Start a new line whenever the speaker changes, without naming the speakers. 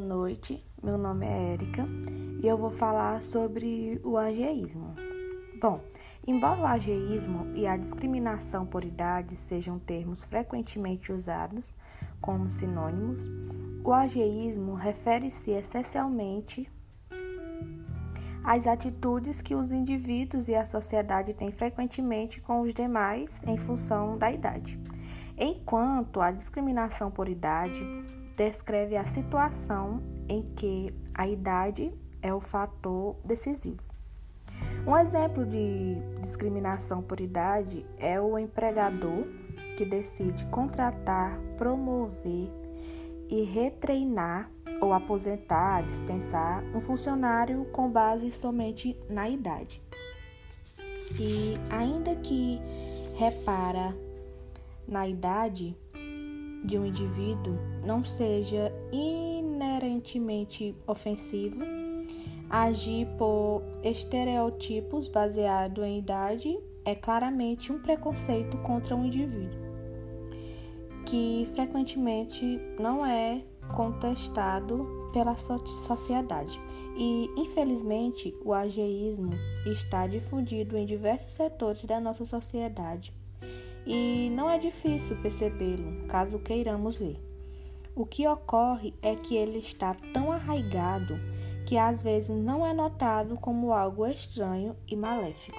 noite, meu nome é Érica e eu vou falar sobre o ageísmo. Bom, embora o ageísmo e a discriminação por idade sejam termos frequentemente usados como sinônimos, o ageísmo refere-se essencialmente às atitudes que os indivíduos e a sociedade têm frequentemente com os demais em função da idade. Enquanto a discriminação por idade descreve a situação em que a idade é o fator decisivo. Um exemplo de discriminação por idade é o empregador que decide contratar, promover e retreinar ou aposentar, dispensar um funcionário com base somente na idade. E ainda que repara na idade, de um indivíduo não seja inerentemente ofensivo, agir por estereotipos baseado em idade é claramente um preconceito contra um indivíduo, que frequentemente não é contestado pela sociedade. E, infelizmente, o ageísmo está difundido em diversos setores da nossa sociedade e não é difícil percebê-lo, caso queiramos ver. O que ocorre é que ele está tão arraigado que às vezes não é notado como algo estranho e maléfico.